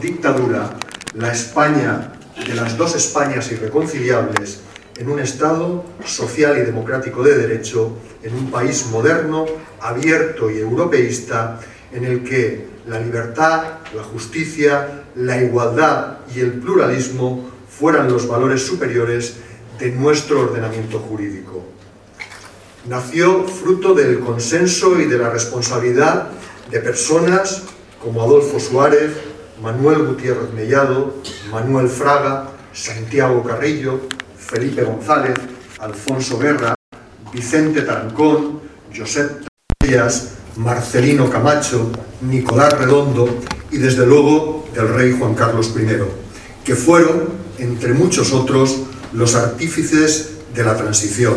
dictadura, la España de las dos Españas irreconciliables, en un Estado social y democrático de derecho, en un país moderno, abierto y europeísta, en el que la libertad, la justicia, la igualdad y el pluralismo fueran los valores superiores de nuestro ordenamiento jurídico. Nació fruto del consenso y de la responsabilidad de personas como Adolfo Suárez, Manuel Gutiérrez Mellado, Manuel Fraga, Santiago Carrillo, Felipe González, Alfonso Guerra, Vicente Tarancón, Josep Díaz, Marcelino Camacho, Nicolás Redondo y desde luego del rey Juan Carlos I, que fueron, entre muchos otros, los artífices de la transición.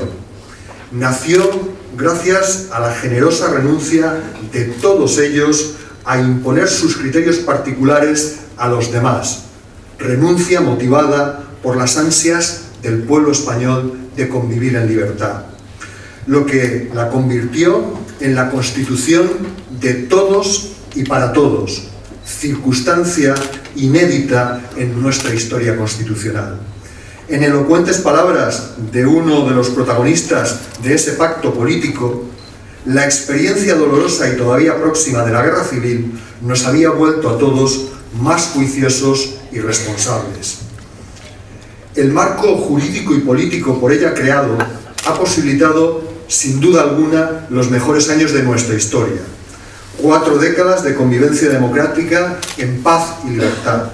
Nació gracias a la generosa renuncia de todos ellos a imponer sus criterios particulares a los demás, renuncia motivada por las ansias del pueblo español de convivir en libertad, lo que la convirtió en la constitución de todos y para todos, circunstancia inédita en nuestra historia constitucional. En elocuentes palabras de uno de los protagonistas de ese pacto político, la experiencia dolorosa y todavía próxima de la guerra civil nos había vuelto a todos más juiciosos y responsables. El marco jurídico y político por ella creado ha posibilitado, sin duda alguna, los mejores años de nuestra historia. Cuatro décadas de convivencia democrática en paz y libertad,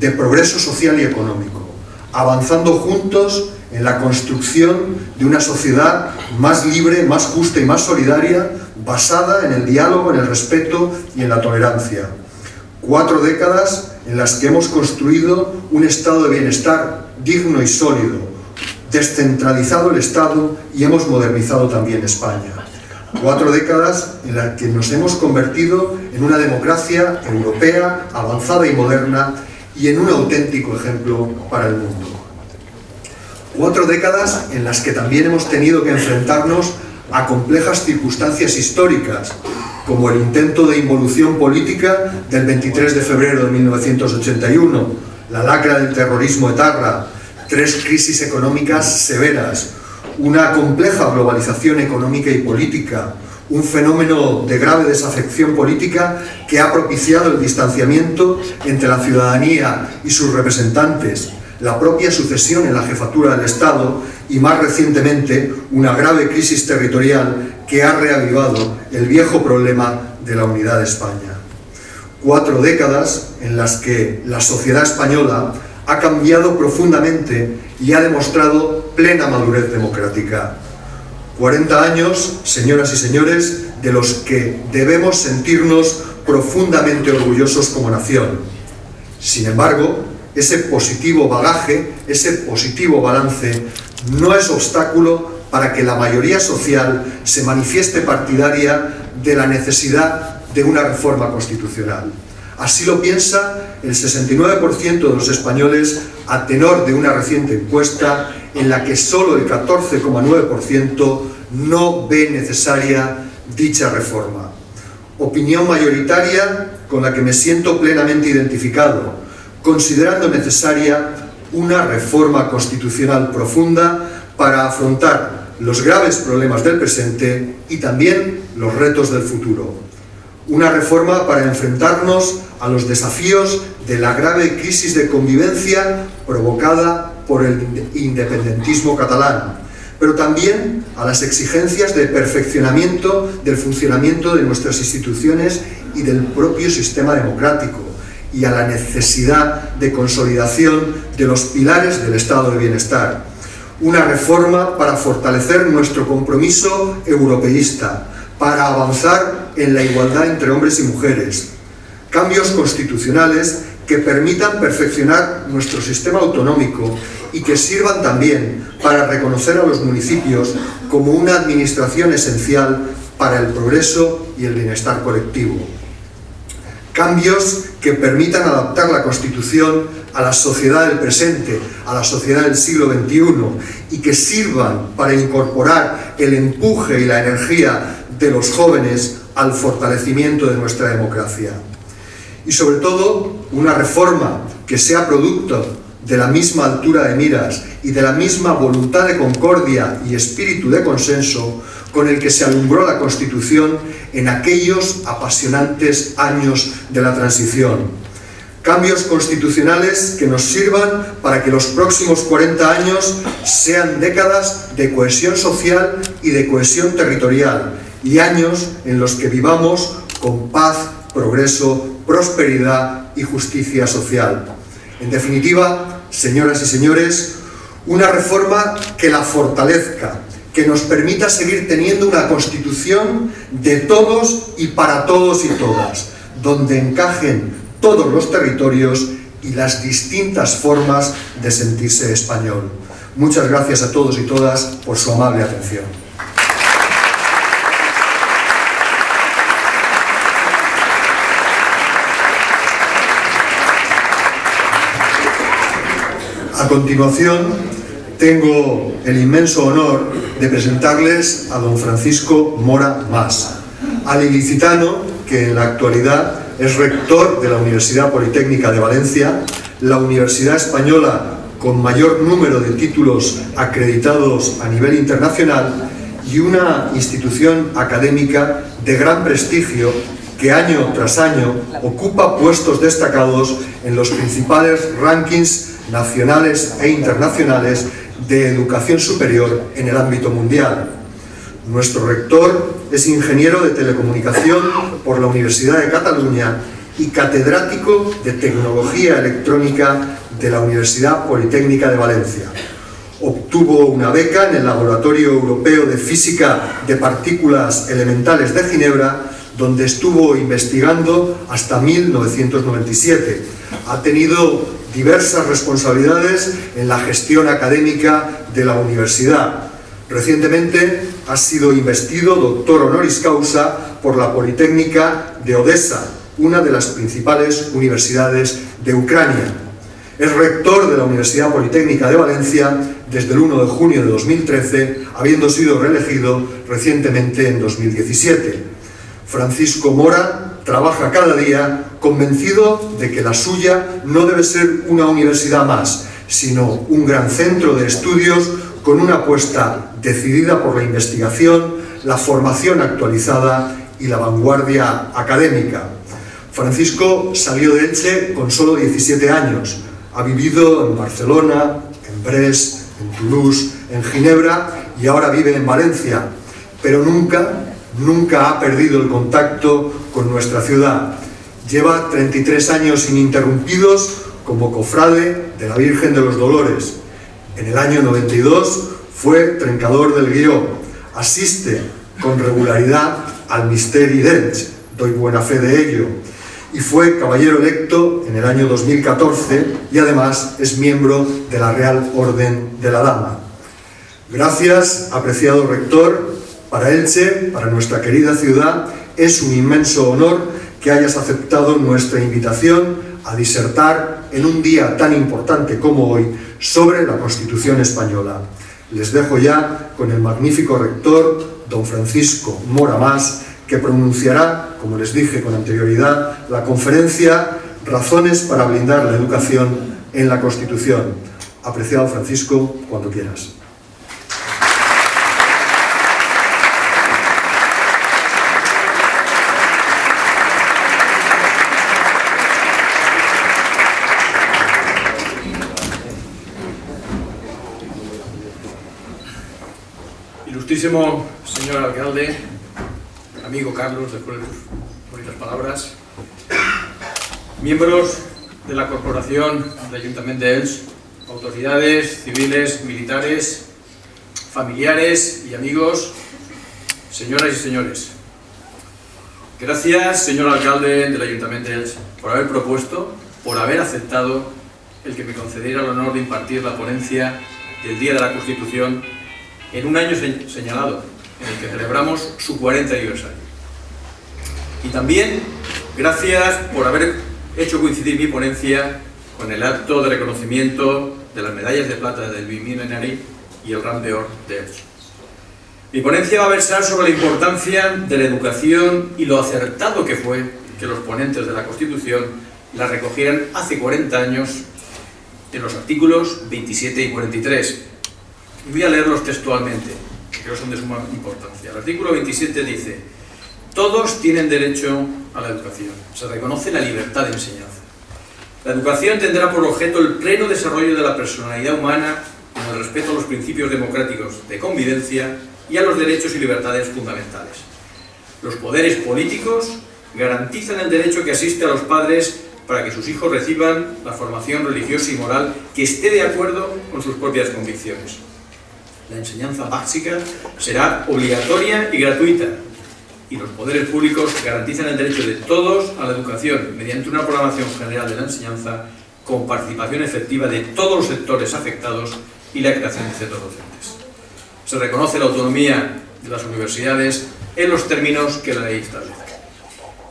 de progreso social y económico, avanzando juntos en la construcción de una sociedad más libre, más justa y más solidaria, basada en el diálogo, en el respeto y en la tolerancia. Cuatro décadas en las que hemos construido un estado de bienestar digno y sólido, descentralizado el Estado y hemos modernizado también España. Cuatro décadas en las que nos hemos convertido en una democracia europea, avanzada y moderna y en un auténtico ejemplo para el mundo. Cuatro décadas en las que también hemos tenido que enfrentarnos a complejas circunstancias históricas, como el intento de involución política del 23 de febrero de 1981, la lacra del terrorismo etarra, tres crisis económicas severas, una compleja globalización económica y política, un fenómeno de grave desafección política que ha propiciado el distanciamiento entre la ciudadanía y sus representantes, la propia sucesión en la jefatura del Estado y más recientemente una grave crisis territorial que ha reavivado el viejo problema de la unidad de España. Cuatro décadas en las que la sociedad española ha cambiado profundamente y ha demostrado plena madurez democrática. 40 años, señoras y señores, de los que debemos sentirnos profundamente orgullosos como nación. Sin embargo, ese positivo bagaje, ese positivo balance, no es obstáculo para que la mayoría social se manifieste partidaria de la necesidad de una reforma constitucional. Así lo piensa el 69% de los españoles a tenor de una reciente encuesta en la que solo el 14,9% no ve necesaria dicha reforma. Opinión mayoritaria con la que me siento plenamente identificado, considerando necesaria una reforma constitucional profunda para afrontar los graves problemas del presente y también los retos del futuro. Una reforma para enfrentarnos a los desafíos de la grave crisis de convivencia provocada por el independentismo catalán, pero también a las exigencias de perfeccionamiento del funcionamiento de nuestras instituciones y del propio sistema democrático, y a la necesidad de consolidación de los pilares del estado de bienestar. Una reforma para fortalecer nuestro compromiso europeísta, para avanzar en la igualdad entre hombres y mujeres. Cambios constitucionales que permitan perfeccionar nuestro sistema autonómico y que sirvan también para reconocer a los municipios como una administración esencial para el progreso y el bienestar colectivo. Cambios que permitan adaptar la Constitución a la sociedad del presente, a la sociedad del siglo XXI, y que sirvan para incorporar el empuje y la energía de los jóvenes al fortalecimiento de nuestra democracia. Y sobre todo, una reforma que sea producto de la misma altura de miras y de la misma voluntad de concordia y espíritu de consenso con el que se alumbró la Constitución en aquellos apasionantes años de la transición cambios constitucionales que nos sirvan para que los próximos 40 años sean décadas de cohesión social y de cohesión territorial y años en los que vivamos con paz, progreso, prosperidad y justicia social. En definitiva, señoras y señores, una reforma que la fortalezca, que nos permita seguir teniendo una constitución de todos y para todos y todas, donde encajen todos los territorios y las distintas formas de sentirse español. Muchas gracias a todos y todas por su amable atención. A continuación, tengo el inmenso honor de presentarles a don Francisco Mora Mas, al ilicitano que en la actualidad es rector de la Universidad Politécnica de Valencia, la universidad española con mayor número de títulos acreditados a nivel internacional y una institución académica de gran prestigio que año tras año ocupa puestos destacados en los principales rankings nacionales e internacionales de educación superior en el ámbito mundial. Nuestro rector es ingeniero de telecomunicación por la Universidad de Cataluña y catedrático de Tecnología Electrónica de la Universidad Politécnica de Valencia. Obtuvo una beca en el Laboratorio Europeo de Física de Partículas Elementales de Ginebra, donde estuvo investigando hasta 1997. Ha tenido diversas responsabilidades en la gestión académica de la universidad Recientemente ha sido investido doctor honoris causa por la Politécnica de Odessa, una de las principales universidades de Ucrania. Es rector de la Universidad Politécnica de Valencia desde el 1 de junio de 2013, habiendo sido reelegido recientemente en 2017. Francisco Mora trabaja cada día convencido de que la suya no debe ser una universidad más, sino un gran centro de estudios con una apuesta decidida por la investigación, la formación actualizada y la vanguardia académica. Francisco salió de Elche con solo 17 años. Ha vivido en Barcelona, en Brest, en Toulouse, en Ginebra y ahora vive en Valencia. Pero nunca, nunca ha perdido el contacto con nuestra ciudad. Lleva 33 años ininterrumpidos como cofrade de la Virgen de los Dolores. En el año 92 fue trencador del guion, asiste con regularidad al Misteri d'Elx, doy buena fe de ello, y fue caballero electo en el año 2014 y además es miembro de la Real Orden de la Dama. Gracias, apreciado rector, para Elche, para nuestra querida ciudad, es un inmenso honor que hayas aceptado nuestra invitación a disertar en un día tan importante como hoy sobre la Constitución española. Les dejo ya con el magnífico rector, don Francisco Mora Más, que pronunciará, como les dije con anterioridad, la conferencia Razones para blindar la educación en la Constitución. Apreciado Francisco, cuando quieras. Señor alcalde, amigo Carlos, después de tus bonitas palabras, miembros de la Corporación del Ayuntamiento de Els, autoridades civiles, militares, familiares y amigos, señoras y señores. Gracias, señor alcalde del Ayuntamiento de Els, por haber propuesto, por haber aceptado el que me concediera el honor de impartir la ponencia del Día de la Constitución en un año señalado, en el que celebramos su 40 aniversario. Y también gracias por haber hecho coincidir mi ponencia con el acto de reconocimiento de las medallas de plata del Biminenari y el Gran de Or de Elche. Mi ponencia va a versar sobre la importancia de la educación y lo acertado que fue que los ponentes de la Constitución la recogieran hace 40 años en los artículos 27 y 43. Voy a leerlos textualmente, que creo son de suma importancia. El artículo 27 dice, todos tienen derecho a la educación. Se reconoce la libertad de enseñanza. La educación tendrá por objeto el pleno desarrollo de la personalidad humana con el respeto a los principios democráticos de convivencia y a los derechos y libertades fundamentales. Los poderes políticos garantizan el derecho que asiste a los padres para que sus hijos reciban la formación religiosa y moral que esté de acuerdo con sus propias convicciones. La enseñanza básica será obligatoria y gratuita y los poderes públicos garantizan el derecho de todos a la educación mediante una programación general de la enseñanza con participación efectiva de todos los sectores afectados y la creación de centros docentes. Se reconoce la autonomía de las universidades en los términos que la ley establece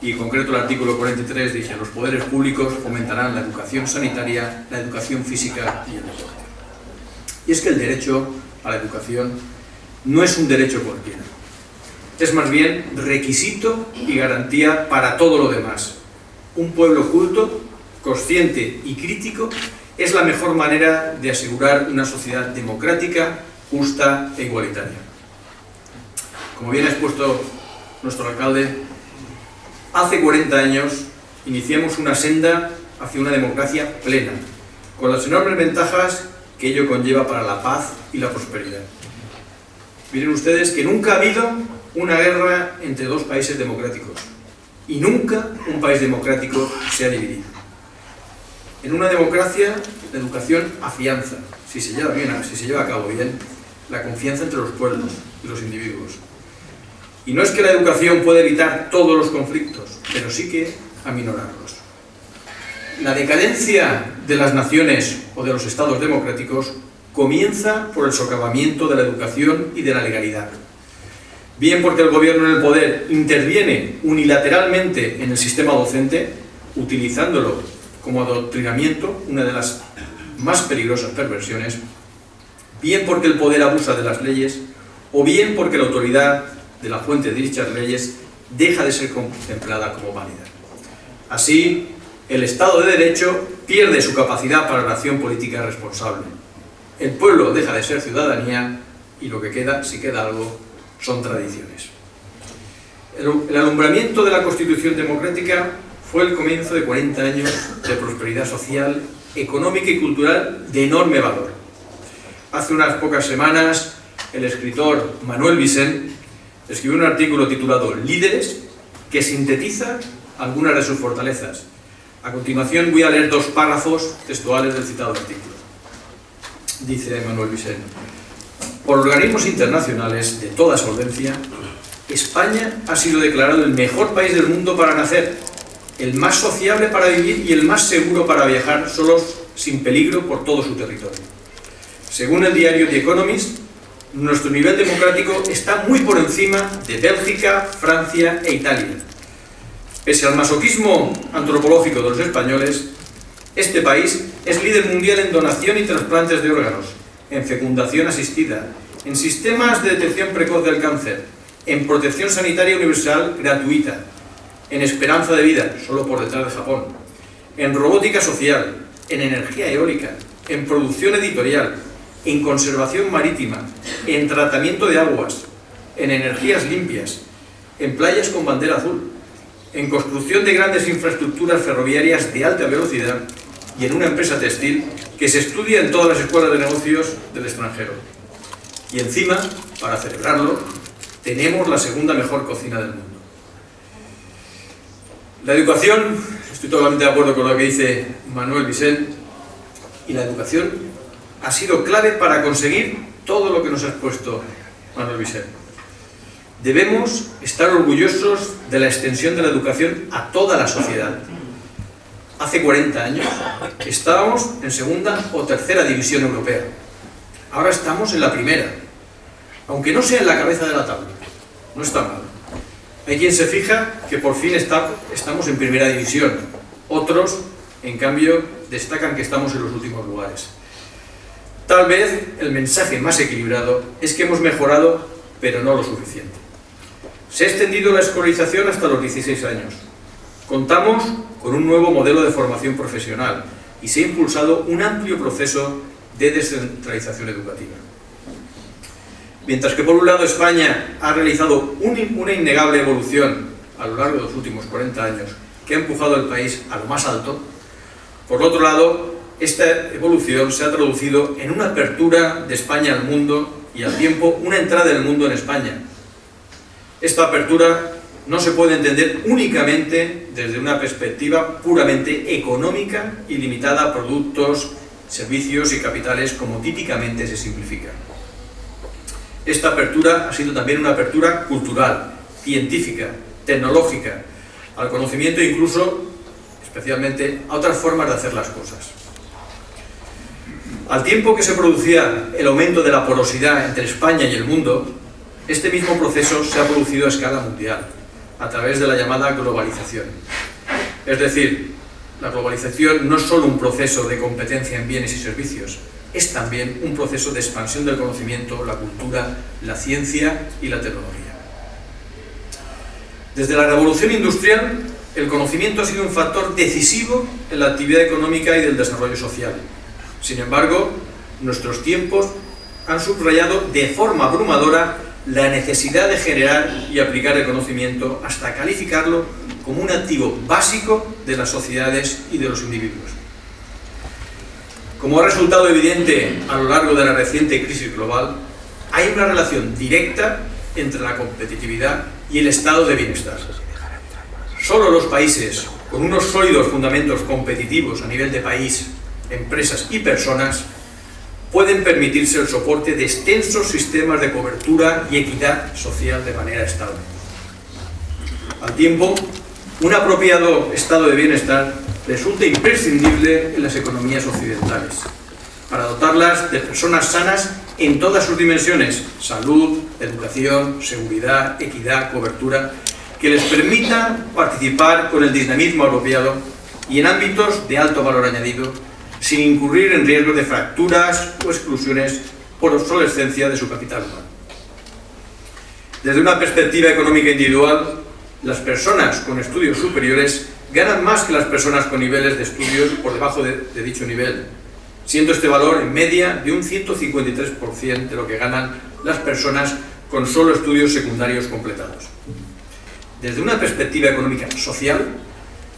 y en concreto el artículo 43 dice los poderes públicos fomentarán la educación sanitaria, la educación física y el deporte. Y es que el derecho a la educación no es un derecho cualquiera, es más bien requisito y garantía para todo lo demás. Un pueblo culto, consciente y crítico es la mejor manera de asegurar una sociedad democrática, justa e igualitaria. Como bien ha expuesto nuestro alcalde, Hace 40 años iniciamos una senda hacia una democracia plena, con las enormes ventajas que ello conlleva para la paz y la prosperidad. Miren ustedes que nunca ha habido una guerra entre dos países democráticos y nunca un país democrático se ha dividido. En una democracia, la educación afianza, si se lleva, bien, si se lleva a cabo bien, la confianza entre los pueblos y los individuos. Y no es que la educación pueda evitar todos los conflictos, pero sí que aminorarlos. La decadencia de las naciones o de los estados democráticos comienza por el socavamiento de la educación y de la legalidad. Bien porque el gobierno en el poder interviene unilateralmente en el sistema docente, utilizándolo como adoctrinamiento, una de las más peligrosas perversiones, bien porque el poder abusa de las leyes, o bien porque la autoridad de la fuente de dichas leyes deja de ser contemplada como válida. Así, el Estado de Derecho pierde su capacidad para la acción política responsable. El pueblo deja de ser ciudadanía y lo que queda, si queda algo, son tradiciones. El, alumbramiento de la Constitución Democrática fue el comienzo de 40 años de prosperidad social, económica y cultural de enorme valor. Hace unas pocas semanas, el escritor Manuel Vicent escribió un artículo titulado Líderes que sintetiza algunas de sus fortalezas. A continuación voy a leer dos párrafos textuales del citado artículo. Dice Manuel Vicente, por organismos internacionales de toda solvencia, España ha sido declarado el mejor país del mundo para nacer, el más sociable para vivir y el más seguro para viajar solos sin peligro por todo su territorio. Según el diario The Economist, nuestro nivel democrático está muy por encima de Bélgica, Francia e Italia. Pese al masoquismo antropológico de los españoles, este país es líder mundial en donación y trasplantes de órganos, en fecundación asistida, en sistemas de detección precoz del cáncer, en protección sanitaria universal gratuita, en esperanza de vida, solo por detrás de Japón, en robótica social, en energía eólica, en producción editorial, en conservación marítima, en tratamiento de aguas, en energías limpias, en playas con bandera azul, en construcción de grandes infraestructuras ferroviarias de alta velocidad y en una empresa textil que se estudia en todas las escuelas de negocios del extranjero. Y encima, para celebrarlo, tenemos la segunda mejor cocina del mundo. La educación, estoy totalmente de acuerdo con lo que dice Manuel Vicent, y la educación ha sido clave para conseguir todo lo que nos ha expuesto Manuel Vicente. Debemos estar orgullosos de la extensión de la educación a toda la sociedad. Hace 40 años estábamos en segunda o tercera división europea. Ahora estamos en la primera, aunque no sea en la cabeza de la tabla. No está mal. Hay quien se fija que por fin estamos en primera división. Otros, en cambio, destacan que estamos en los últimos lugares. Tal vez el mensaje más equilibrado es que hemos mejorado, pero no lo suficiente. Se ha extendido la escolarización hasta los 16 años. Contamos con un nuevo modelo de formación profesional y se ha impulsado un amplio proceso de descentralización educativa. Mientras que por un lado España ha realizado una innegable evolución a lo largo de los últimos 40 años que ha empujado al país a lo más alto, por otro lado, esta evolución se ha traducido en una apertura de España al mundo y al tiempo una entrada del mundo en España. Esta apertura no se puede entender únicamente desde una perspectiva puramente económica y limitada a productos, servicios y capitales como típicamente se simplifica. Esta apertura ha sido también una apertura cultural, científica, tecnológica, al conocimiento e incluso, especialmente, a otras formas de hacer las cosas. Al tiempo que se producía el aumento de la porosidad entre España y el mundo, este mismo proceso se ha producido a escala mundial, a través de la llamada globalización. Es decir, la globalización no es solo un proceso de competencia en bienes y servicios, es también un proceso de expansión del conocimiento, la cultura, la ciencia y la tecnología. Desde la revolución industrial, el conocimiento ha sido un factor decisivo en la actividad económica y del desarrollo social. Sin embargo, nuestros tiempos han subrayado de forma abrumadora la necesidad de generar y aplicar el conocimiento hasta calificarlo como un activo básico de las sociedades y de los individuos. Como ha resultado evidente a lo largo de la reciente crisis global, hay una relación directa entre la competitividad y el estado de bienestar. Solo los países con unos sólidos fundamentos competitivos a nivel de país, empresas y personas pueden permitirse el soporte de extensos sistemas de cobertura y equidad social de manera estable. Al tiempo, un apropiado estado de bienestar resulta imprescindible en las economías occidentales, para dotarlas de personas sanas en todas sus dimensiones, salud, educación, seguridad, equidad, cobertura, que les permita participar con el dinamismo apropiado y en ámbitos de alto valor añadido, sin incurrir en riesgo de fracturas o exclusiones por obsolescencia de su capital humano. Desde una perspectiva económica individual, las personas con estudios superiores ganan más que las personas con niveles de estudios por debajo de, de dicho nivel, siendo este valor en media de un 153% de lo que ganan las personas con solo estudios secundarios completados. Desde una perspectiva económica social,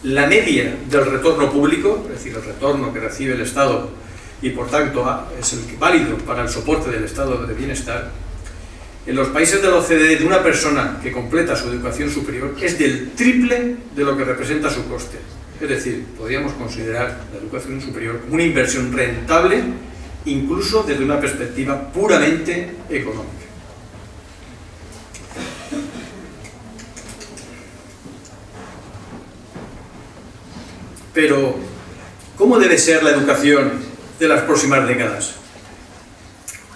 la media del retorno público, es decir, el retorno que recibe el Estado y por tanto es el válido para el soporte del estado de bienestar, en los países de la OCDE de una persona que completa su educación superior es del triple de lo que representa su coste. Es decir, podríamos considerar la educación superior como una inversión rentable incluso desde una perspectiva puramente económica. Pero, ¿cómo debe ser la educación de las próximas décadas?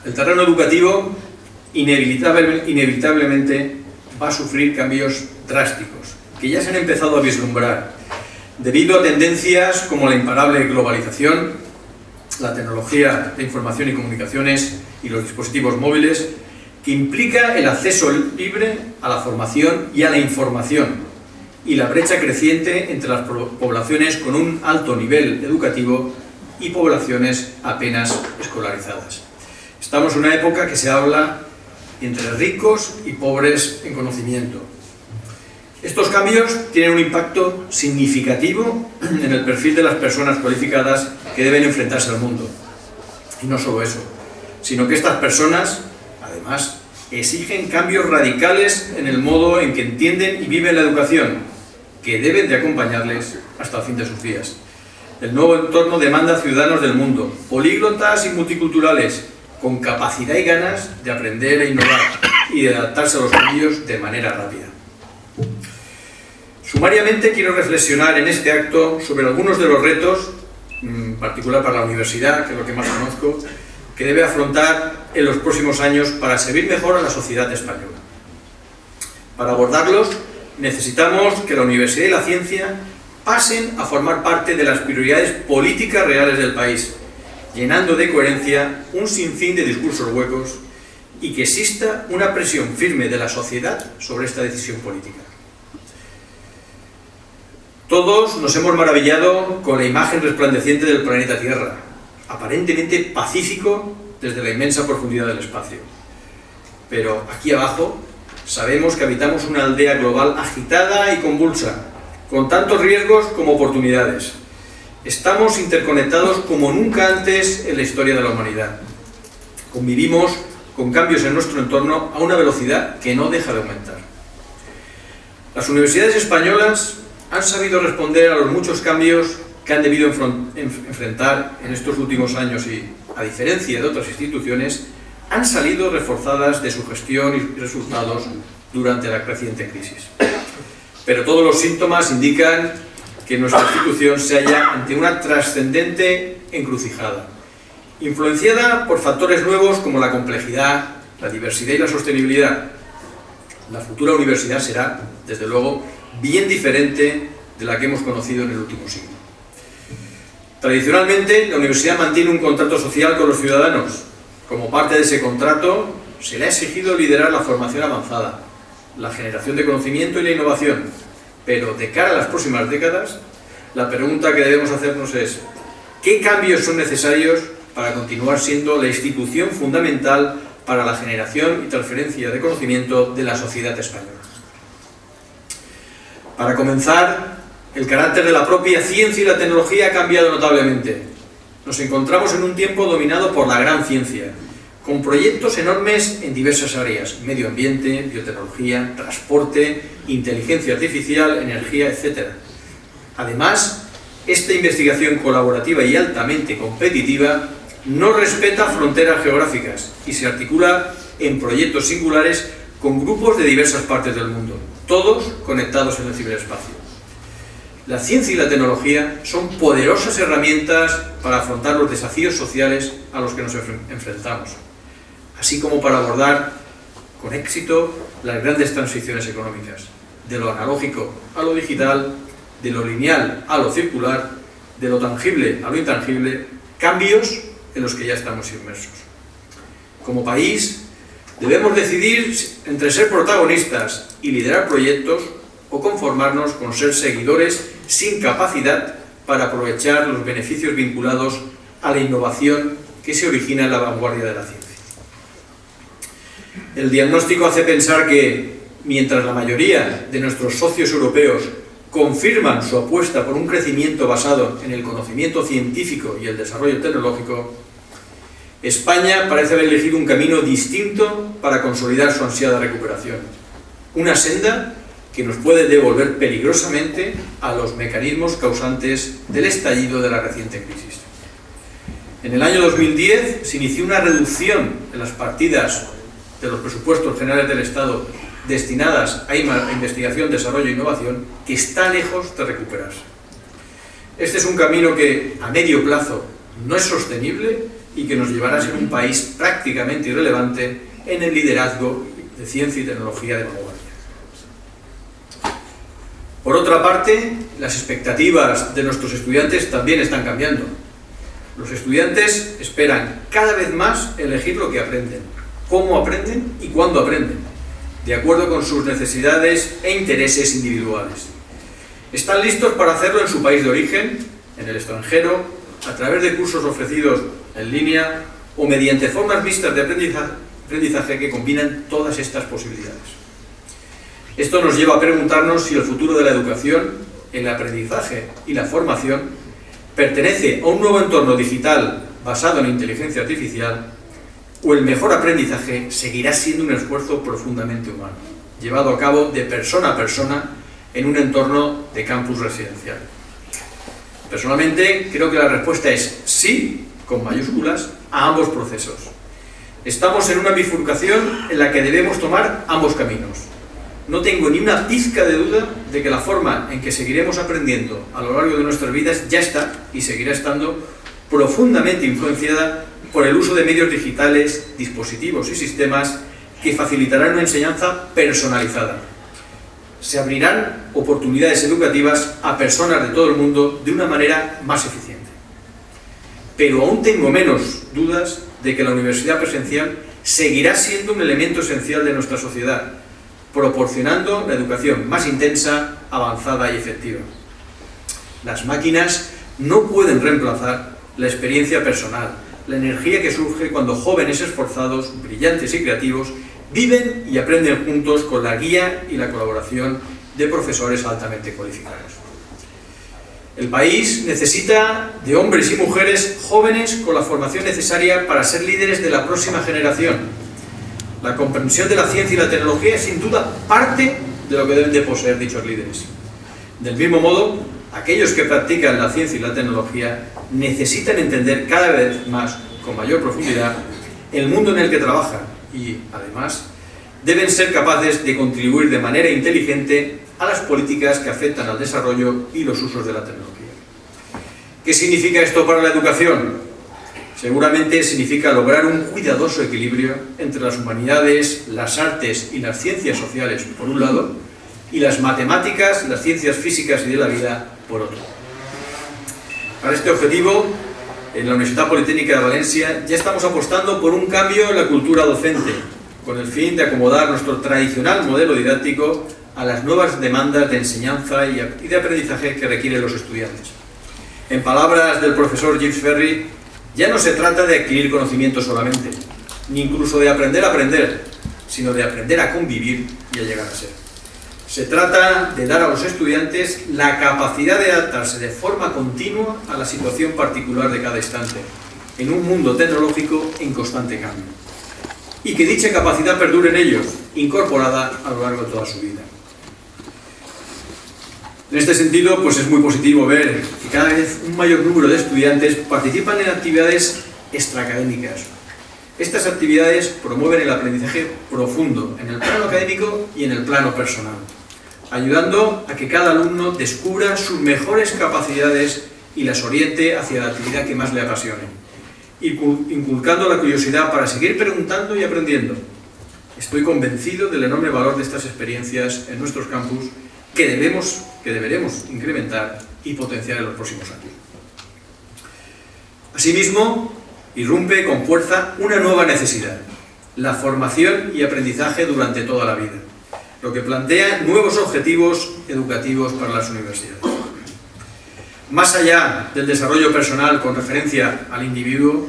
El terreno educativo inevitablemente va a sufrir cambios drásticos, que ya se han empezado a vislumbrar debido a tendencias como la imparable globalización, la tecnología de información y comunicaciones y los dispositivos móviles, que implica el acceso libre a la formación y a la información, y la brecha creciente entre las poblaciones con un alto nivel educativo y poblaciones apenas escolarizadas. Estamos en una época que se habla entre ricos y pobres en conocimiento, estos cambios tienen un impacto significativo en el perfil de las personas cualificadas que deben enfrentarse al mundo. Y no solo eso, sino que estas personas, además, exigen cambios radicales en el modo en que entienden y viven la educación, que deben de acompañarles hasta el fin de sus días. El nuevo entorno demanda ciudadanos del mundo, políglotas y multiculturales, con capacidad y ganas de aprender e innovar y de adaptarse a los cambios de manera rápida. Sumariamente quiero reflexionar en este acto sobre algunos de los retos, en particular para la universidad, que es lo que más conozco, que debe afrontar en los próximos años para servir mejor a la sociedad española. Para abordarlos necesitamos que la universidad y la ciencia pasen a formar parte de las prioridades políticas reales del país, llenando de coherencia un sinfín de discursos huecos y que exista una presión firme de la sociedad sobre esta decisión política. Todos nos hemos maravillado con la imagen resplandeciente del planeta Tierra, aparentemente pacífico desde la inmensa profundidad del espacio. Pero aquí abajo sabemos que habitamos una aldea global agitada y convulsa, con tantos riesgos como oportunidades. Estamos interconectados como nunca antes en la historia de la humanidad. Convivimos con cambios en nuestro entorno a una velocidad que no deja de aumentar. Las universidades españolas han sabido responder a los muchos cambios que han debido enfrentar en estos últimos años y, a diferencia de otras instituciones, han salido reforzadas de su gestión y resultados durante la creciente crisis. Pero todos los síntomas indican que nuestra institución se halla ante una trascendente encrucijada, influenciada por factores nuevos como la complejidad, la diversidad y la sostenibilidad. La futura universidad será, desde luego, bien diferente de la que hemos conocido en el último siglo. Tradicionalmente, la universidad mantiene un contrato social con los ciudadanos. Como parte de ese contrato, se le ha exigido liderar la formación avanzada, la generación de conocimiento y la innovación. Pero de cara a las próximas décadas, la pregunta que debemos hacernos es, ¿qué cambios son necesarios para continuar siendo la institución fundamental para la generación y transferencia de conocimiento de la sociedad española? Para comenzar, el carácter de la propia ciencia y la tecnología ha cambiado notablemente. Nos encontramos en un tiempo dominado por la gran ciencia, con proyectos enormes en diversas áreas, medio ambiente, biotecnología, transporte, inteligencia artificial, energía, etc. Además, esta investigación colaborativa y altamente competitiva no respeta fronteras geográficas y se articula en proyectos singulares con grupos de diversas partes del mundo todos conectados en el ciberespacio. La ciencia y la tecnología son poderosas herramientas para afrontar los desafíos sociales a los que nos enfrentamos, así como para abordar con éxito las grandes transiciones económicas, de lo analógico a lo digital, de lo lineal a lo circular, de lo tangible a lo intangible, cambios en los que ya estamos inmersos. Como país, Debemos decidir entre ser protagonistas y liderar proyectos o conformarnos con ser seguidores sin capacidad para aprovechar los beneficios vinculados a la innovación que se origina en la vanguardia de la ciencia. El diagnóstico hace pensar que, mientras la mayoría de nuestros socios europeos confirman su apuesta por un crecimiento basado en el conocimiento científico y el desarrollo tecnológico, España parece haber elegido un camino distinto para consolidar su ansiada recuperación. Una senda que nos puede devolver peligrosamente a los mecanismos causantes del estallido de la reciente crisis. En el año 2010 se inició una reducción en las partidas de los presupuestos generales del Estado destinadas a investigación, desarrollo e innovación que está lejos de recuperarse. Este es un camino que a medio plazo no es sostenible y que nos llevará a ser un país prácticamente irrelevante en el liderazgo de ciencia y tecnología de vanguardia. Por otra parte, las expectativas de nuestros estudiantes también están cambiando. Los estudiantes esperan cada vez más elegir lo que aprenden, cómo aprenden y cuándo aprenden, de acuerdo con sus necesidades e intereses individuales. Están listos para hacerlo en su país de origen, en el extranjero, a través de cursos ofrecidos en línea o mediante formas vistas de aprendizaje que combinan todas estas posibilidades. Esto nos lleva a preguntarnos si el futuro de la educación, el aprendizaje y la formación pertenece a un nuevo entorno digital basado en inteligencia artificial o el mejor aprendizaje seguirá siendo un esfuerzo profundamente humano, llevado a cabo de persona a persona en un entorno de campus residencial. Personalmente creo que la respuesta es sí con mayúsculas, a ambos procesos. Estamos en una bifurcación en la que debemos tomar ambos caminos. No tengo ni una pizca de duda de que la forma en que seguiremos aprendiendo a lo largo de nuestras vidas ya está y seguirá estando profundamente influenciada por el uso de medios digitales, dispositivos y sistemas que facilitarán una enseñanza personalizada. Se abrirán oportunidades educativas a personas de todo el mundo de una manera más eficiente pero aún tengo menos dudas de que la universidad presencial seguirá siendo un elemento esencial de nuestra sociedad, proporcionando la educación más intensa, avanzada y efectiva. Las máquinas no pueden reemplazar la experiencia personal, la energía que surge cuando jóvenes esforzados, brillantes y creativos viven y aprenden juntos con la guía y la colaboración de profesores altamente cualificados. El país necesita de hombres y mujeres jóvenes con la formación necesaria para ser líderes de la próxima generación. La comprensión de la ciencia y la tecnología es sin duda parte de lo que deben de poseer dichos líderes. Del mismo modo, aquellos que practican la ciencia y la tecnología necesitan entender cada vez más, con mayor profundidad, el mundo en el que trabajan y, además, deben ser capaces de contribuir de manera inteligente a las políticas que afectan al desarrollo y los usos de la tecnología. ¿Qué significa esto para la educación? Seguramente significa lograr un cuidadoso equilibrio entre las humanidades, las artes y las ciencias sociales, por un lado, y las matemáticas, las ciencias físicas y de la vida, por otro. Para este objetivo, en la Universidad Politécnica de Valencia ya estamos apostando por un cambio en la cultura docente, con el fin de acomodar nuestro tradicional modelo didáctico a las nuevas demandas de enseñanza y de aprendizaje que requieren los estudiantes. En palabras del profesor James Ferry, ya no se trata de adquirir conocimiento solamente, ni incluso de aprender a aprender, sino de aprender a convivir y a llegar a ser. Se trata de dar a los estudiantes la capacidad de adaptarse de forma continua a la situación particular de cada instante, en un mundo tecnológico en constante cambio. Y que dicha capacidad perdure en ellos, incorporada a lo largo de toda su vida. En este sentido, pues es muy positivo ver que cada vez un mayor número de estudiantes participan en actividades extraacadémicas. Estas actividades promueven el aprendizaje profundo en el plano académico y en el plano personal, ayudando a que cada alumno descubra sus mejores capacidades y las oriente hacia la actividad que más le apasione, inculcando la curiosidad para seguir preguntando y aprendiendo. Estoy convencido del enorme valor de estas experiencias en nuestros campus que, debemos, que deberemos incrementar y potenciar en los próximos años. Asimismo, irrumpe con fuerza una nueva necesidad, la formación y aprendizaje durante toda la vida, lo que plantea nuevos objetivos educativos para las universidades. Más allá del desarrollo personal con referencia al individuo,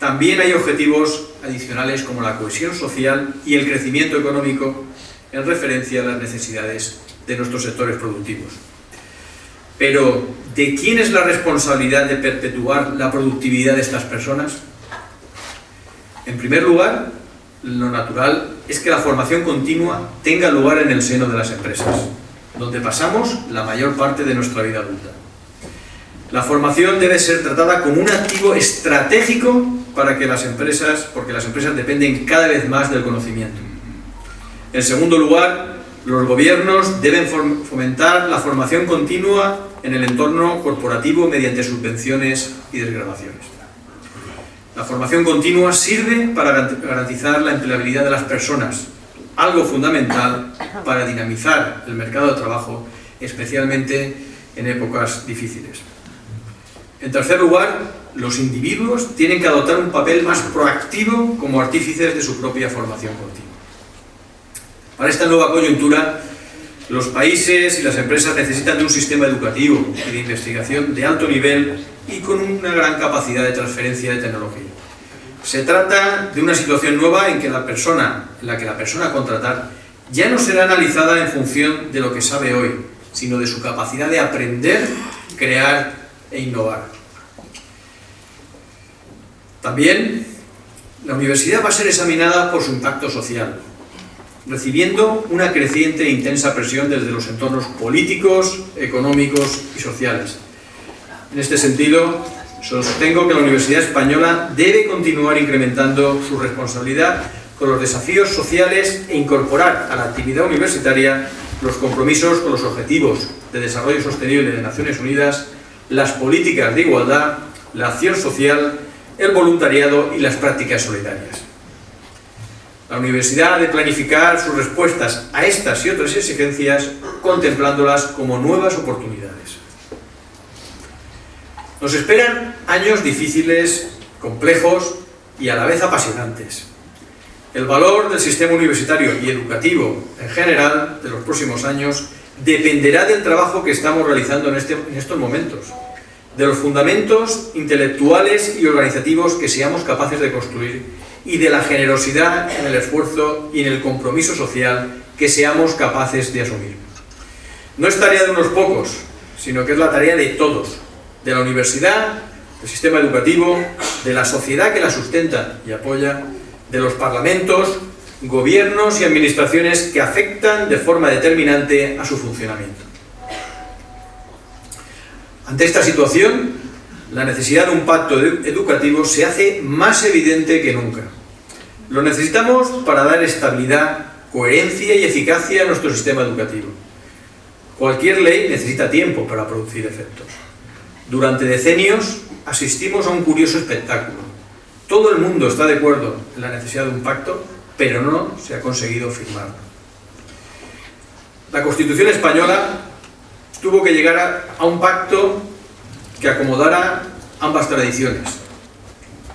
también hay objetivos adicionales como la cohesión social y el crecimiento económico en referencia a las necesidades de nuestros sectores productivos. Pero, ¿de quién es la responsabilidad de perpetuar la productividad de estas personas? En primer lugar, lo natural es que la formación continua tenga lugar en el seno de las empresas, donde pasamos la mayor parte de nuestra vida adulta. La formación debe ser tratada como un activo estratégico para que las empresas, porque las empresas dependen cada vez más del conocimiento. En segundo lugar, los gobiernos deben fomentar la formación continua en el entorno corporativo mediante subvenciones y desgrabaciones. La formación continua sirve para garantizar la empleabilidad de las personas, algo fundamental para dinamizar el mercado de trabajo, especialmente en épocas difíciles. En tercer lugar, los individuos tienen que adoptar un papel más proactivo como artífices de su propia formación continua. Para esta nueva coyuntura, los países y las empresas necesitan de un sistema educativo y de investigación de alto nivel y con una gran capacidad de transferencia de tecnología. Se trata de una situación nueva en, que la persona, en la que la persona a contratar ya no será analizada en función de lo que sabe hoy, sino de su capacidad de aprender, crear e innovar. También la universidad va a ser examinada por su impacto social, recibiendo una creciente e intensa presión desde los entornos políticos, económicos y sociales. En este sentido, sostengo que la Universidad Española debe continuar incrementando su responsabilidad con los desafíos sociales e incorporar a la actividad universitaria los compromisos con los objetivos de desarrollo sostenible de Naciones Unidas, las políticas de igualdad, la acción social, el voluntariado y las prácticas solidarias. La universidad ha de planificar sus respuestas a estas y otras exigencias contemplándolas como nuevas oportunidades. Nos esperan años difíciles, complejos y a la vez apasionantes. El valor del sistema universitario y educativo en general de los próximos años dependerá del trabajo que estamos realizando en, este, en estos momentos, de los fundamentos intelectuales y organizativos que seamos capaces de construir y de la generosidad en el esfuerzo y en el compromiso social que seamos capaces de asumir. No es tarea de unos pocos, sino que es la tarea de todos, de la universidad, del sistema educativo, de la sociedad que la sustenta y apoya, de los parlamentos, gobiernos y administraciones que afectan de forma determinante a su funcionamiento. Ante esta situación, la necesidad de un pacto educativo se hace más evidente que nunca. Lo necesitamos para dar estabilidad, coherencia y eficacia a nuestro sistema educativo. Cualquier ley necesita tiempo para producir efectos. Durante decenios asistimos a un curioso espectáculo. Todo el mundo está de acuerdo en la necesidad de un pacto, pero no se ha conseguido firmarlo. La Constitución española tuvo que llegar a, un pacto que acomodara ambas tradiciones,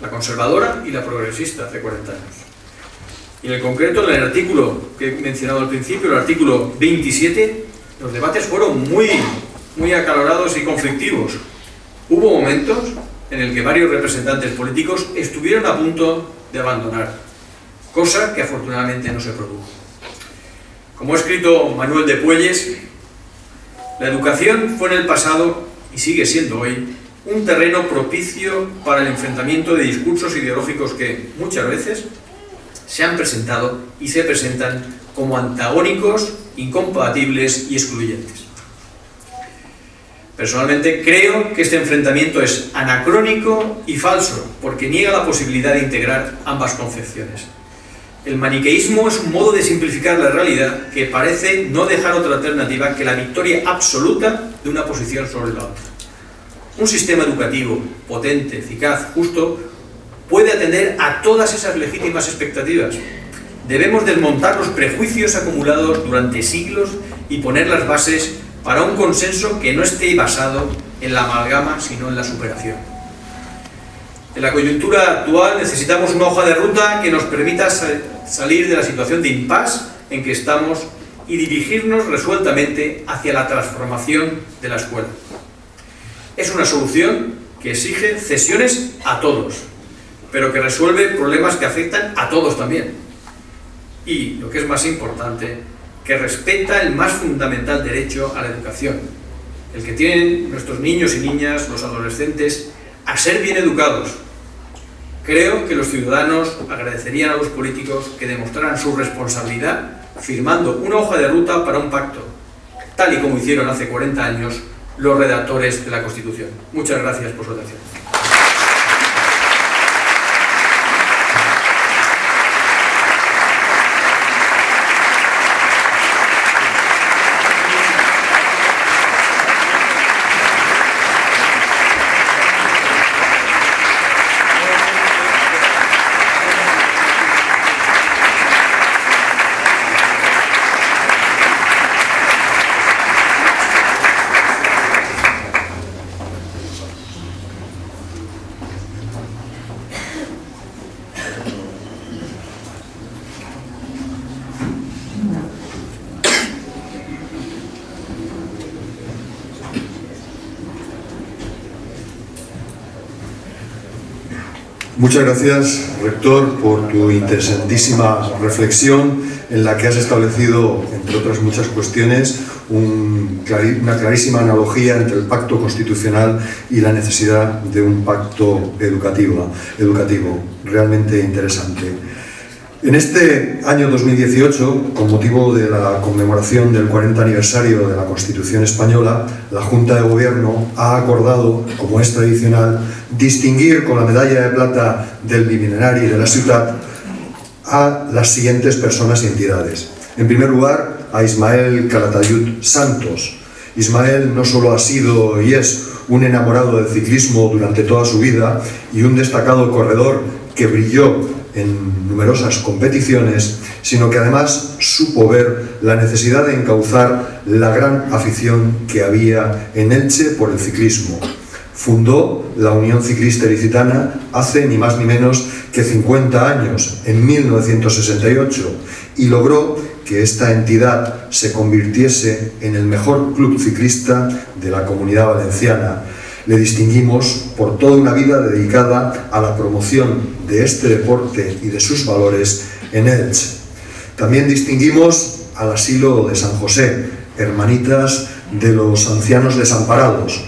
la conservadora y la progresista hace 40 años. Y en el concreto, en el artículo que he mencionado al principio, el artículo 27, los debates fueron muy, muy acalorados y conflictivos. Hubo momentos en el que varios representantes políticos estuvieron a punto de abandonar, cosa que afortunadamente no se produjo. Como ha escrito Manuel de Puelles, la educación fue en el pasado, y sigue siendo hoy, un terreno propicio para el enfrentamiento de discursos ideológicos que, muchas veces, se han presentado y se presentan como antagónicos, incompatibles y excluyentes. Personalmente creo que este enfrentamiento es anacrónico y falso, porque niega la posibilidad de integrar ambas concepciones. El maniqueísmo es un modo de simplificar la realidad que parece no dejar otra alternativa que la victoria absoluta de una posición sobre la otra. Un sistema educativo potente, eficaz, justo, puede atender a todas esas legítimas expectativas. Debemos desmontar los prejuicios acumulados durante siglos y poner las bases para un consenso que no esté basado en la amalgama, sino en la superación. En la coyuntura actual necesitamos una hoja de ruta que nos permita salir de la situación de impasse en que estamos y dirigirnos resueltamente hacia la transformación de la escuela. Es una solución que exige cesiones a todos, pero que resuelve problemas que afectan a todos también. Y, lo que es más importante, que respeta el más fundamental derecho a la educación, el que tienen nuestros niños y niñas, los adolescentes, a ser bien educados, Creo que los ciudadanos agradecerían a los políticos que demostraran su responsabilidad firmando una hoja de ruta para un pacto, tal y como hicieron hace 40 años los redactores de la Constitución. Muchas gracias por su atención. Muchas gracias, rector, por tu interesantísima reflexión en la que has establecido, entre otras muchas cuestiones, una clarísima analogía entre el pacto constitucional y la necesidad de un pacto educativo, educativo realmente interesante. En este año 2018, con motivo de la conmemoración del 40 aniversario de la Constitución Española, la Junta de Gobierno ha acordado, como es tradicional, distinguir con la medalla de plata del bicentenario de la ciudad a las siguientes personas y entidades. En primer lugar, a Ismael Calatayud Santos. Ismael no solo ha sido y es un enamorado del ciclismo durante toda su vida y un destacado corredor que brilló en numerosas competiciones, sino que además supo ver la necesidad de encauzar la gran afición que había en Elche por el ciclismo. Fundó la Unión Ciclista Ilicitana hace ni más ni menos que 50 años, en 1968, y logró que esta entidad se convirtiese en el mejor club ciclista de la comunidad valenciana. Le distinguimos por toda una vida dedicada a la promoción de este deporte y de sus valores en Elche. También distinguimos al asilo de San José, hermanitas de los ancianos desamparados,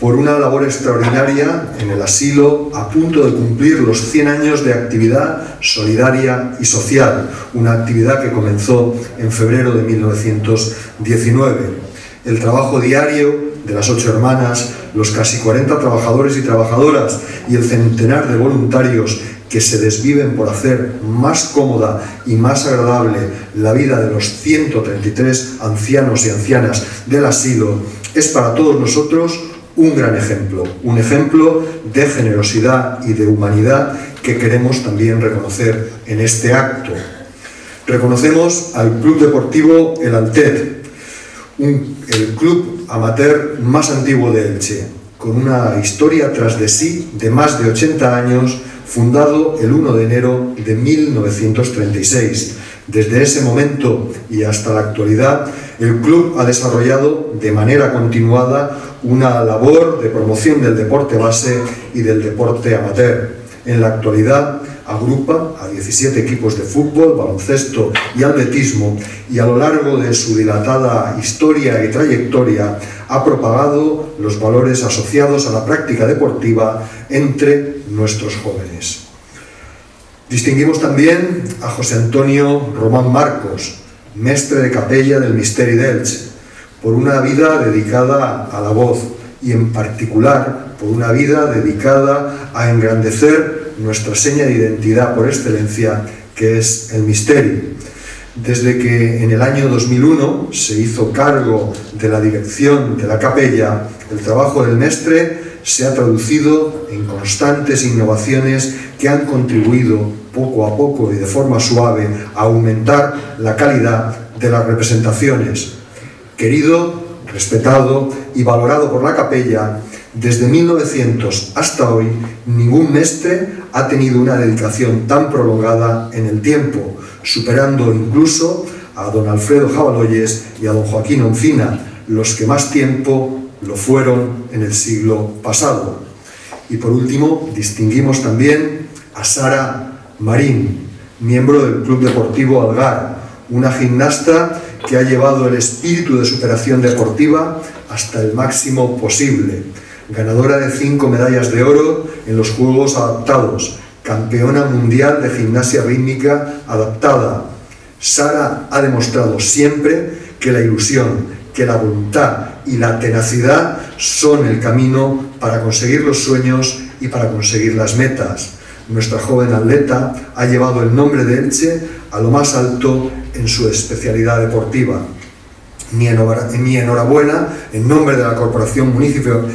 por una labor extraordinaria en el asilo a punto de cumplir los 100 años de actividad solidaria y social, una actividad que comenzó en febrero de 1919. El trabajo diario de las ocho hermanas, los casi 40 trabajadores y trabajadoras y el centenar de voluntarios que se desviven por hacer más cómoda y más agradable la vida de los 133 ancianos y ancianas del asilo es para todos nosotros un gran ejemplo, un ejemplo de generosidad y de humanidad que queremos también reconocer en este acto. Reconocemos al Club Deportivo El Altet, el club amateur más antiguo de Elche, con una historia tras de sí de más de 80 años, fundado el 1 de enero de 1936. Desde ese momento y hasta la actualidad, el club ha desarrollado de manera continuada una labor de promoción del deporte base y del deporte amateur. En la actualidad agrupa a 17 equipos de fútbol, baloncesto y atletismo y a lo largo de su dilatada historia y trayectoria ha propagado los valores asociados a la práctica deportiva entre nuestros jóvenes. Distinguimos también a José Antonio Román Marcos, mestre de capella del Misteri d'Elche, por una vida dedicada a la voz y en particular por una vida dedicada a engrandecer nuestra seña de identidad por excelencia, que es el misterio. Desde que en el año 2001 se hizo cargo de la dirección de la capella, el trabajo del mestre se ha traducido en constantes innovaciones que han contribuido poco a poco y de forma suave a aumentar la calidad de las representaciones. Querido, respetado y valorado por la capella, desde 1900 hasta hoy, ningún mestre ha tenido una dedicación tan prolongada en el tiempo, superando incluso a don Alfredo Jabaloyes y a don Joaquín Oncina, los que más tiempo lo fueron en el siglo pasado. Y por último, distinguimos también a Sara Marín, miembro del Club Deportivo Algar, una gimnasta que ha llevado el espíritu de superación deportiva hasta el máximo posible, ganadora de cinco medallas de oro en los Juegos Adaptados, campeona mundial de gimnasia rítmica adaptada. Sara ha demostrado siempre que la ilusión, que la voluntad y la tenacidad son el camino para conseguir los sueños y para conseguir las metas. Nuestra joven atleta ha llevado el nombre de Elche a lo más alto en su especialidad deportiva. Mi enhorabuena en nombre de la Corporación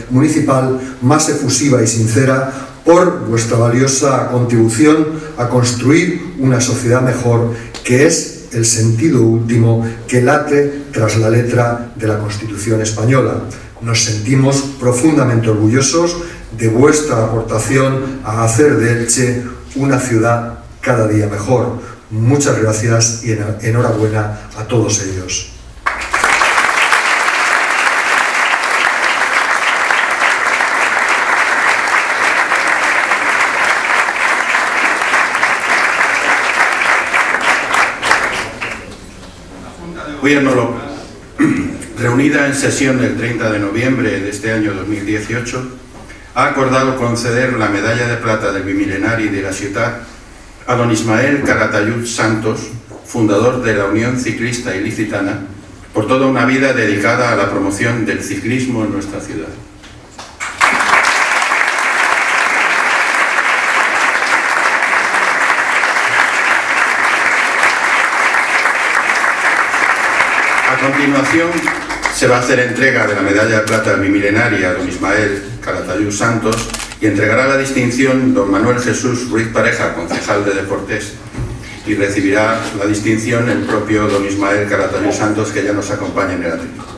Municipal más efusiva y sincera por vuestra valiosa contribución a construir una sociedad mejor que es el sentido último que late tras la letra de la Constitución española. Nos sentimos profundamente orgullosos de vuestra aportación a hacer de Elche una ciudad cada día mejor. Muchas gracias y enhorabuena a todos ellos. Gobierno reunida en sesión el 30 de noviembre de este año 2018, ha acordado conceder la medalla de plata del bimilenari de la ciudad a don Ismael Caratayud Santos, fundador de la Unión Ciclista Ilicitana, por toda una vida dedicada a la promoción del ciclismo en nuestra ciudad. A continuación, se va a hacer entrega de la medalla de plata bimilenaria a don Ismael Caratayud Santos y entregará la distinción don Manuel Jesús Ruiz Pareja, concejal de Deportes, y recibirá la distinción el propio don Ismael Caratayud Santos, que ya nos acompaña en el atril.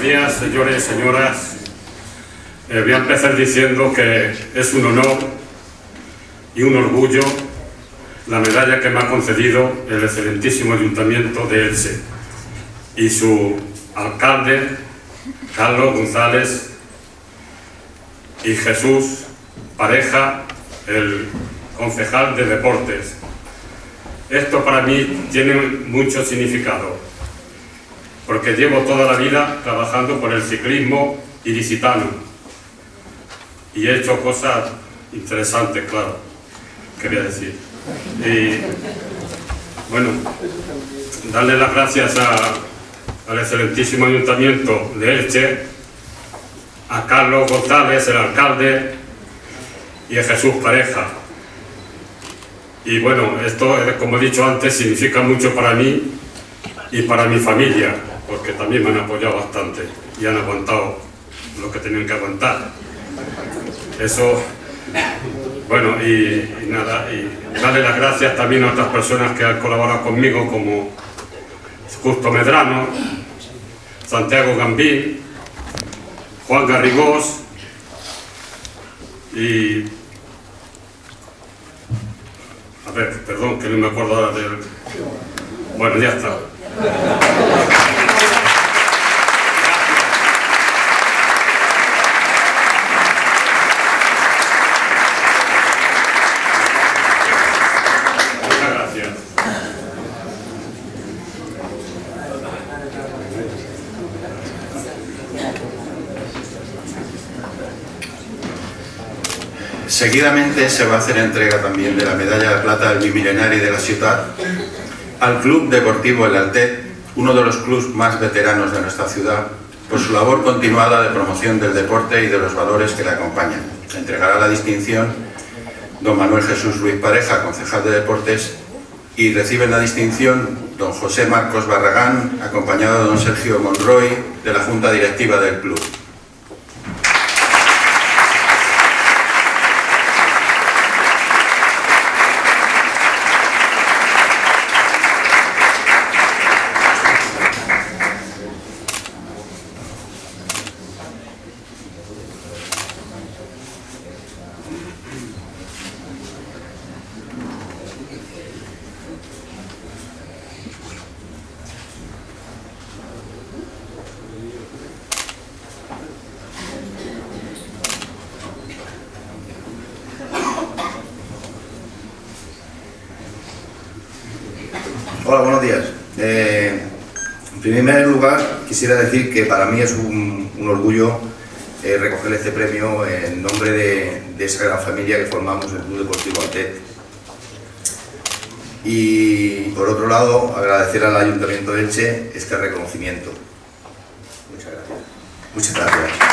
Buenos días, señores y señoras. Eh, voy a empezar diciendo que es un honor y un orgullo la medalla que me ha concedido el excelentísimo Ayuntamiento de Elche y su alcalde, Carlos González, y Jesús Pareja, el concejal de deportes. Esto para mí tiene mucho significado, porque llevo toda la vida trabajando por el ciclismo ilicitano y he hecho cosas interesantes, claro, quería decir. Y bueno, darle las gracias al excelentísimo ayuntamiento de Elche, a Carlos González, el alcalde, y a Jesús Pareja. Y bueno, esto, como he dicho antes, significa mucho para mí y para mi familia, porque también me han apoyado bastante y han aguantado lo que tenían que aguantar. Eso, bueno, y, nada, y darle las gracias también a otras personas que han colaborado conmigo, como Justo Medrano, Santiago Gambín, Juan Garrigós y a ver, perdón, que no me acuerdo ahora del... Bueno, ya está. Muchas gracias. Seguidamente se va a hacer entrega también de la medalla de plata del bimilenario de la ciudad al Club Deportivo El Altet, uno de los clubes más veteranos de nuestra ciudad, por su labor continuada de promoción del deporte y de los valores que le acompañan. Entregará la distinción don Manuel Jesús Ruiz Pareja, concejal de deportes, y reciben la distinción don José Marcos Barragán, acompañado de don Sergio Monroy, de la Junta Directiva del club. Hola, buenos días. Eh, en primer lugar, quisiera decir para mí es un, orgullo eh, recoger este premio en nombre de, esa gran familia que formamos el Club Deportivo Altet. Y por otro lado, agradecer al Ayuntamiento de Elche este reconocimiento. Muchas gracias. Muchas gracias.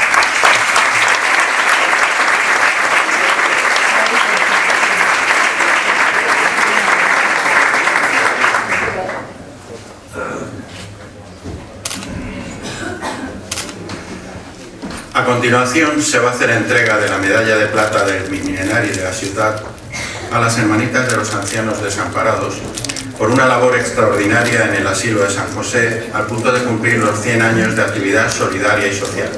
A continuación se va a hacer entrega de la medalla de plata del milenario de la ciudad a las hermanitas de los ancianos desamparados por una labor extraordinaria en el asilo de San José al punto de cumplir los 100 años de actividad solidaria y social.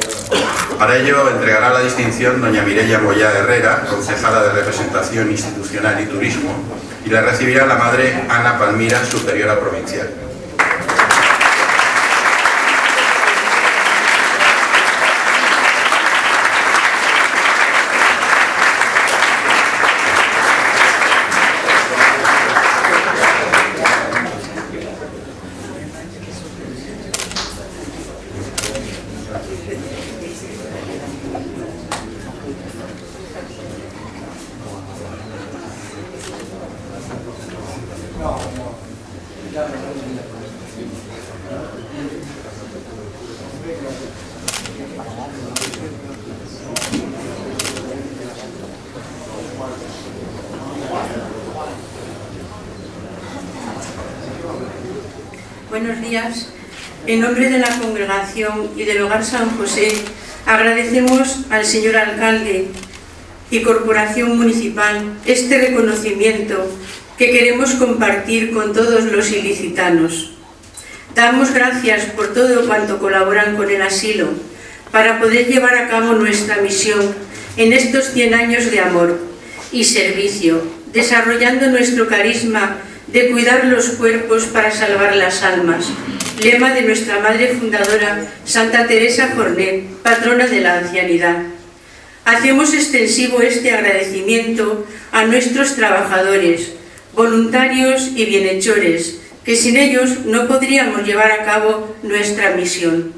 Para ello entregará la distinción doña Mireia Moya Herrera, concejala de representación institucional y turismo, y la recibirá la madre Ana Palmira, superiora provincial. Buenos días. En nombre de la congregación y del Hogar San José, agradecemos al señor alcalde y corporación municipal este reconocimiento que queremos compartir con todos los ilicitanos. Damos gracias por todo cuanto colaboran con el asilo para poder llevar a cabo nuestra misión en estos 100 años de amor y servicio, desarrollando nuestro carisma de cuidar los cuerpos para salvar las almas, lema de nuestra madre fundadora, Santa Teresa Jornet, patrona de la ancianidad. Hacemos extensivo este agradecimiento a nuestros trabajadores, voluntarios y bienhechores, que sin ellos no podríamos llevar a cabo nuestra misión.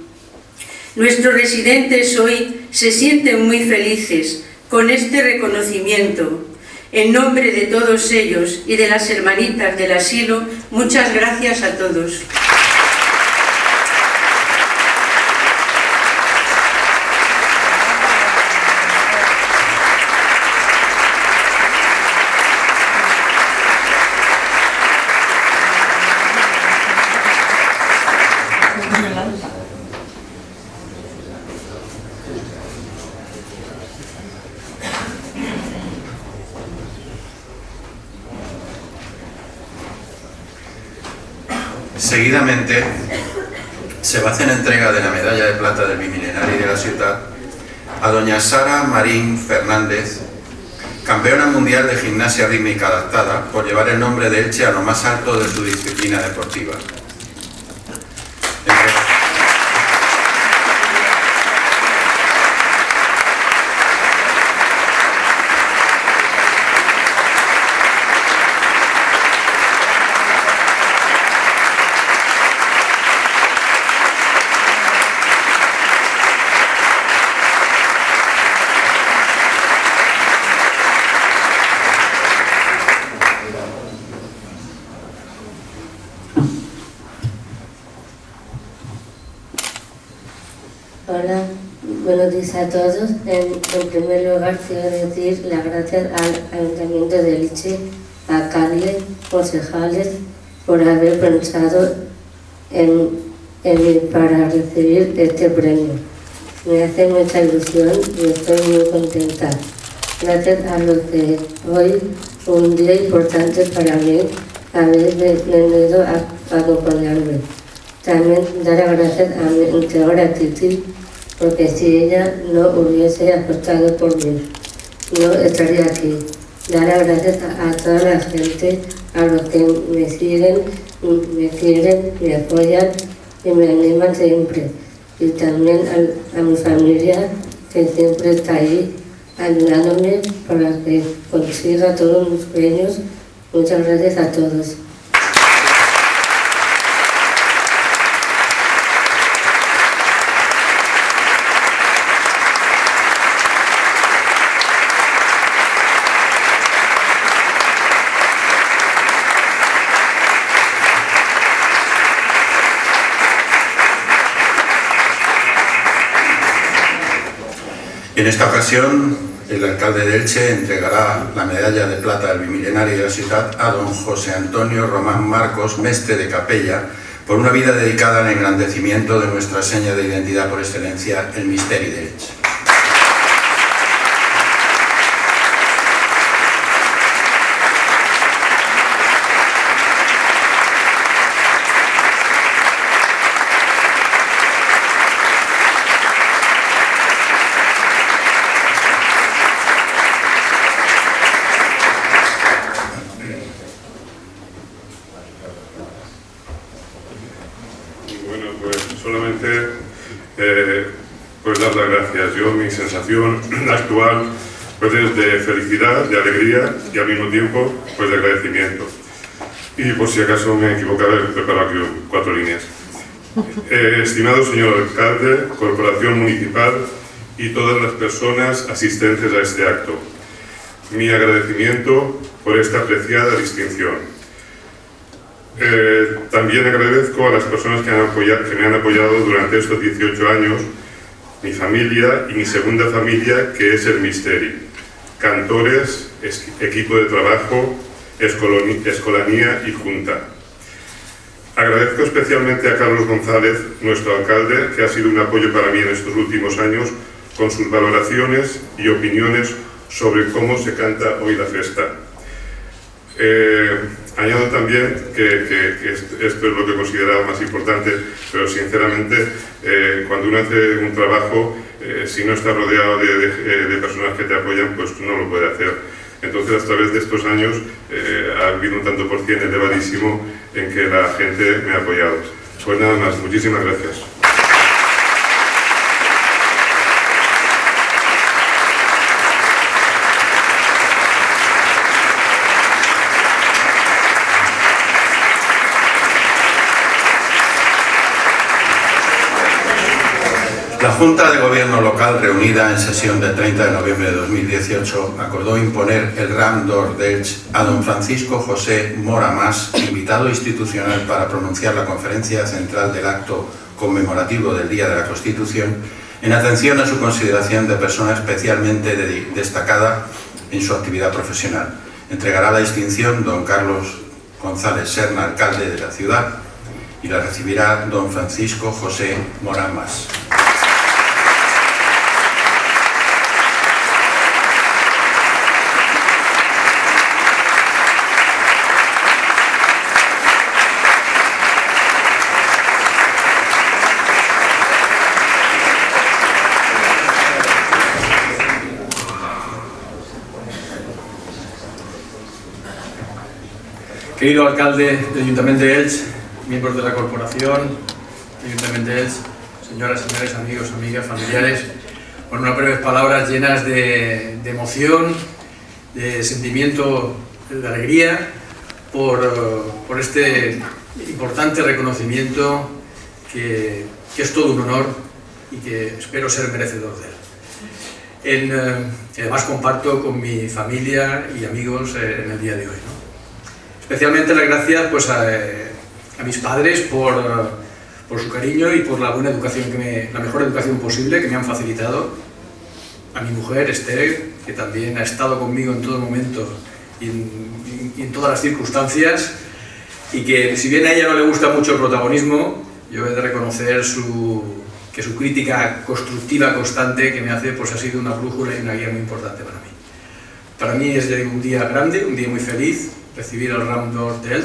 Nuestros residentes hoy se sienten muy felices con este reconocimiento. En nombre de todos ellos y de las hermanitas del asilo, muchas gracias a todos. Seguidamente se va a hacer entrega de la medalla de plata del Bimilenario de la Ciudad a doña Sara Marín Fernández, campeona mundial de gimnasia rítmica adaptada, por llevar el nombre de Elche a lo más alto de su disciplina deportiva. Días a todos. En, primer lugar, quiero decir las gracias al Ayuntamiento de Liche, a alcalde, concejales, por haber pensado en, en mí para recibir este premio. Me hace mucha ilusión y estoy muy contenta. Gracias a los que hoy, un día importante para mí, habéis venido a, a acompañarme. También dar las gracias a mi integradora Titi, porque si ella no hubiese apostado por mí, no estaría aquí. Dar las gracias a, toda la gente, a los que me siguen, me quieren, me apoyan y me animan siempre. Y también a, a mi familia, que siempre está ahí ayudándome para que consiga todos mis sueños. Muchas gracias a todos. En esta ocasión, el alcalde de Elche entregará la medalla de plata del bimilenario de la ciudad a don José Antonio Román Marcos, mestre de capella, por una vida dedicada al engrandecimiento de nuestra seña de identidad por excelencia, el Misteri de Elche. Bueno, pues solamente eh, pues dar las gracias. Yo, mi sensación actual pues es de felicidad, de alegría y al mismo tiempo pues de agradecimiento. Y por si acaso me he equivocado, he preparado aquí cuatro líneas. Eh, estimado señor alcalde, corporación municipal y todas las personas asistentes a este acto, mi agradecimiento por esta apreciada distinción. Eh, también agradezco a las personas que, han apoyado, que me han apoyado durante estos 18 años, mi familia y mi segunda familia, que es el Misteri, cantores, es- equipo de trabajo, escolanía y junta. Agradezco especialmente a Carlos González, nuestro alcalde, que ha sido un apoyo para mí en estos últimos años con sus valoraciones y opiniones sobre cómo se canta hoy la festa. Eh, Añado también que, esto es lo que consideraba más importante, pero sinceramente eh, cuando uno hace un trabajo, eh, si no está rodeado de, personas que te apoyan, pues no lo puede hacer. Entonces, a través de estos años, ha habido un tanto por cien elevadísimo en que la gente me ha apoyado. Pues nada más, muchísimas gracias. La Junta de Gobierno local, reunida en sesión del 30 de noviembre de 2018, acordó imponer el RAM d'Or a don Francisco José Mora Más, invitado institucional para pronunciar la conferencia central del acto conmemorativo del Día de la Constitución, en atención a su consideración de persona especialmente destacada en su actividad profesional. Entregará la distinción don Carlos González Serna, alcalde de la ciudad, y la recibirá don Francisco José Mora Más. Querido alcalde del Ayuntamiento de Elche, miembros de la corporación Ayuntamiento de Elche, señoras, señores, amigos, amigas, familiares, con unas breves palabras llenas de, emoción, de sentimiento de alegría por, este importante reconocimiento que, es todo un honor y que espero ser merecedor de él. Eh, además comparto con mi familia y amigos eh, en el día de hoy. Especialmente las gracias pues, a, mis padres por, por, su cariño y por la buena educación, que me, la mejor educación posible que me han facilitado. A mi mujer, Esther, que también ha estado conmigo en todo momento y en, y en todas las circunstancias y que si bien a ella no le gusta mucho el protagonismo, yo he de reconocer su, que su crítica constructiva constante que me hace pues ha sido una brújula y una guía muy importante para mí. Para mí es un día grande, un día muy feliz, recibir el Ram d'Or de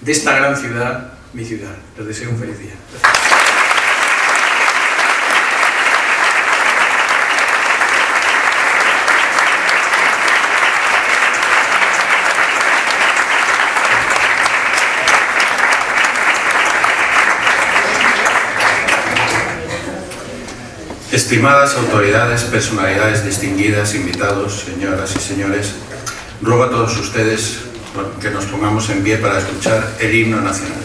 de esta gran ciudad, mi ciudad. Les deseo un feliz día. Estimadas autoridades, personalidades distinguidas, invitados, señoras y señores, ruego a todos ustedes que nos pongamos en pie para escuchar el himno nacional.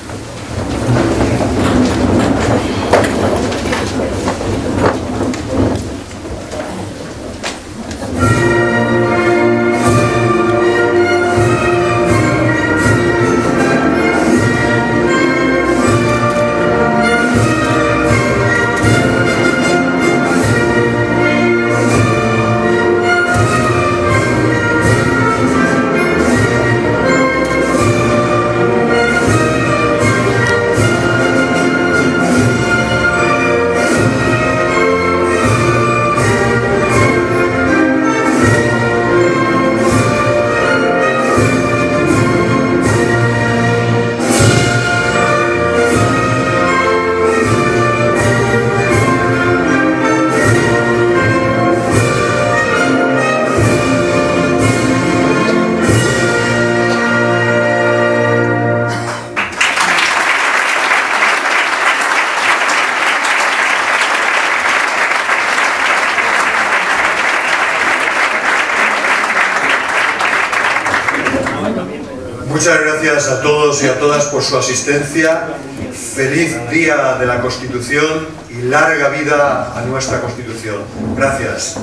Todos y a todas por su asistencia. Feliz Día de la Constitución y larga vida a nuestra Constitución. Gracias.